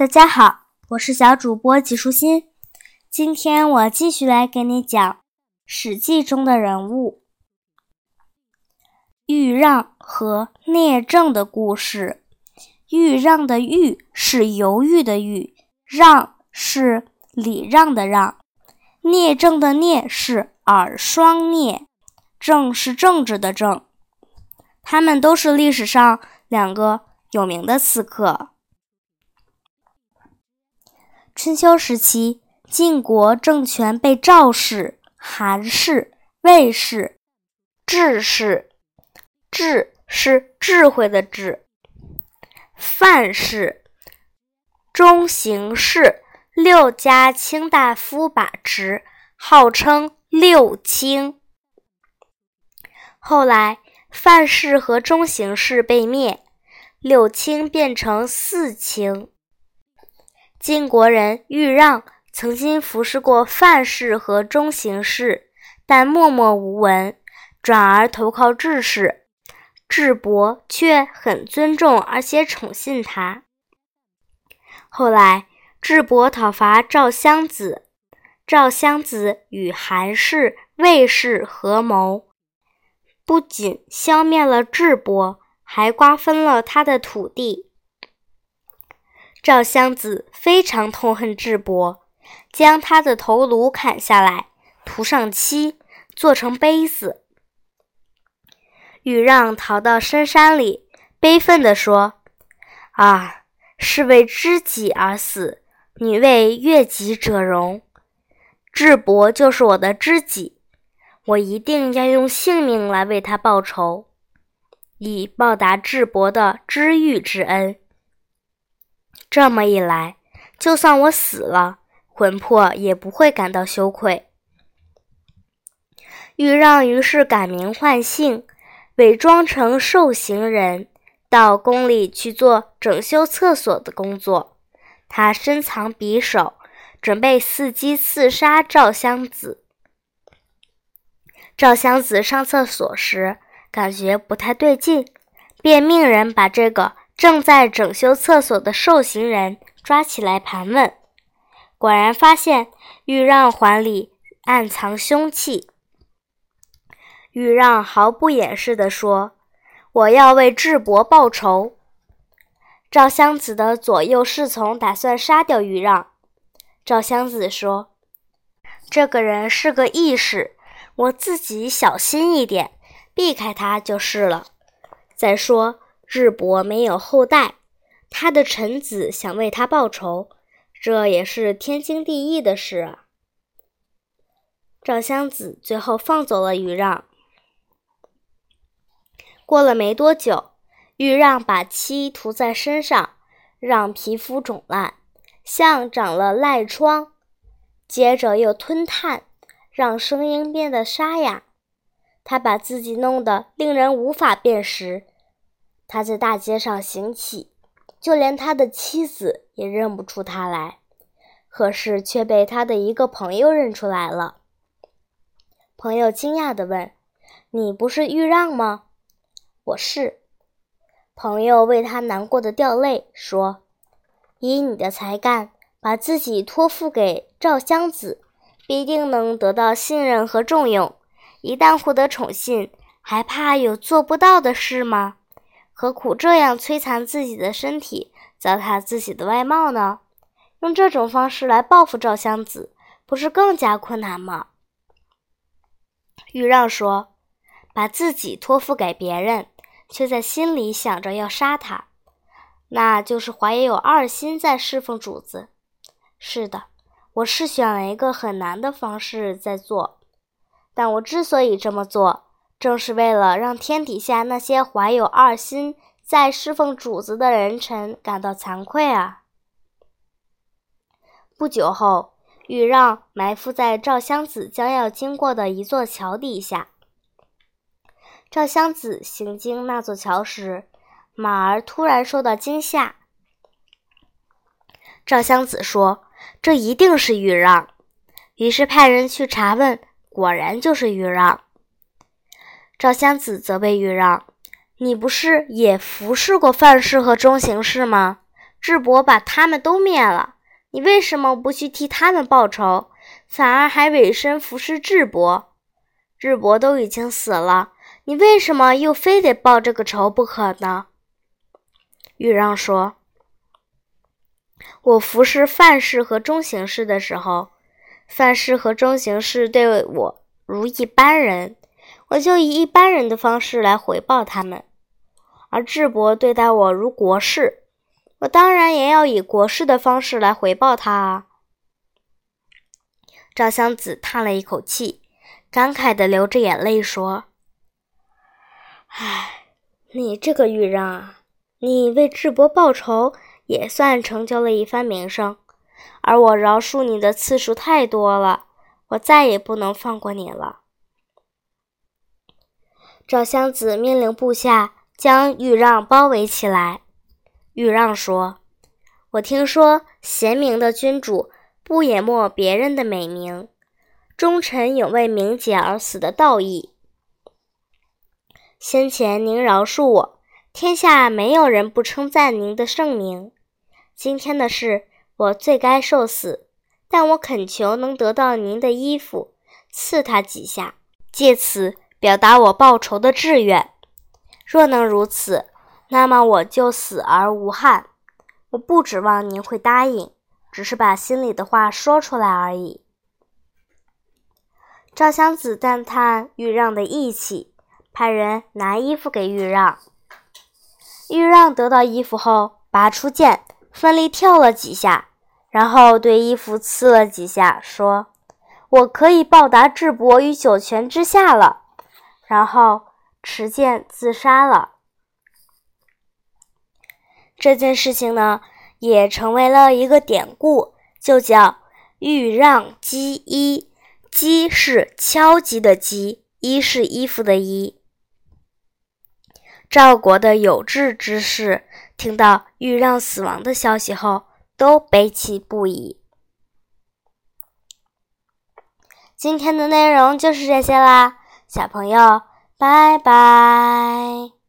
大家好，我是小主播纪舒心。今天我继续来给你讲《史记》中的人物豫让和聂政的故事。豫让的豫是犹豫的豫，让是礼让的让。聂政的聂是耳双聂，政是政治的政。他们都是历史上两个有名的刺客。春秋时期，晋国政权被赵氏、韩氏、魏氏、智氏（智是智慧的智）、范氏、中行氏六家卿大夫把持，号称六卿。后来，范氏和中行氏被灭，六卿变成四卿。晋国人豫让曾经服侍过范氏和中行氏，但默默无闻，转而投靠智氏。智伯却很尊重而且宠信他。后来，智伯讨伐赵襄子，赵襄子与韩氏、魏氏合谋，不仅消灭了智伯，还瓜分了他的土地。赵襄子非常痛恨智伯，将他的头颅砍下来，涂上漆，做成杯子。豫让逃到深山里，悲愤地说：“啊，是为知己而死，女为悦己者容。智伯就是我的知己，我一定要用性命来为他报仇，以报答智伯的知遇之恩。”这么一来，就算我死了，魂魄也不会感到羞愧。豫让于是改名换姓，伪装成受刑人，到宫里去做整修厕所的工作。他深藏匕首，准备伺机刺杀赵襄子。赵襄子上厕所时感觉不太对劲，便命人把这个。正在整修厕所的受刑人抓起来盘问，果然发现豫让怀里暗藏凶器。豫让毫不掩饰地说：“我要为智伯报仇。”赵襄子的左右侍从打算杀掉豫让。赵襄子说：“这个人是个义士，我自己小心一点，避开他就是了。再说。”智伯没有后代，他的臣子想为他报仇，这也是天经地义的事。赵襄子最后放走了豫让。过了没多久，豫让把漆涂在身上，让皮肤肿烂，像长了癞疮；接着又吞炭，让声音变得沙哑。他把自己弄得令人无法辨识。他在大街上行乞，就连他的妻子也认不出他来，可是却被他的一个朋友认出来了。朋友惊讶地问：“你不是豫让吗？”“我是。”朋友为他难过的掉泪，说：“以你的才干，把自己托付给赵襄子，必定能得到信任和重用。一旦获得宠信，还怕有做不到的事吗？”何苦这样摧残自己的身体，糟蹋自己的外貌呢？用这种方式来报复赵襄子，不是更加困难吗？豫让说：“把自己托付给别人，却在心里想着要杀他，那就是怀有二心，在侍奉主子。”是的，我是选了一个很难的方式在做，但我之所以这么做。正是为了让天底下那些怀有二心在侍奉主子的人臣感到惭愧啊！不久后，豫让埋伏在赵襄子将要经过的一座桥底下。赵襄子行经那座桥时，马儿突然受到惊吓。赵襄子说：“这一定是豫让。”于是派人去查问，果然就是豫让。赵襄子责备豫让：“你不是也服侍过范氏和中行氏吗？智伯把他们都灭了，你为什么不去替他们报仇，反而还委身服侍智伯？智伯都已经死了，你为什么又非得报这个仇不可呢？”豫让说：“我服侍范氏和中行氏的时候，范氏和中行氏对我如一般人，我就以一般人的方式来回报他们；而智伯对待我如国士，我当然也要以国士的方式来回报他啊。”赵襄子叹了一口气，感慨的流着眼泪说：“唉，你这个豫让啊！”你为智伯报仇，也算成就了一番名声，而我饶恕你的次数太多了，我再也不能放过你了。赵襄子命令部下将豫让包围起来。豫让说：“我听说贤明的君主不掩没别人的美名，忠臣有为名节而死的道义。先前您饶恕我。”天下没有人不称赞您的圣名。今天的事，我罪该受死，但我恳求能得到您的衣服，刺他几下，借此表达我报仇的志愿。若能如此，那么我就死而无憾。我不指望您会答应，只是把心里的话说出来而已。赵襄子赞叹豫让的义气，派人拿衣服给豫让。豫让得到衣服后，拔出剑，奋力跳了几下，然后对衣服刺了几下，说：“我可以报答智伯于九泉之下了。”然后持剑自杀了。这件事情呢，也成为了一个典故，就叫“豫让击衣”。击是敲击的击，衣是衣服的衣。赵国的有志之士听到豫让死亡的消息后，都悲戚不已。今天的内容就是这些啦，小朋友，拜拜。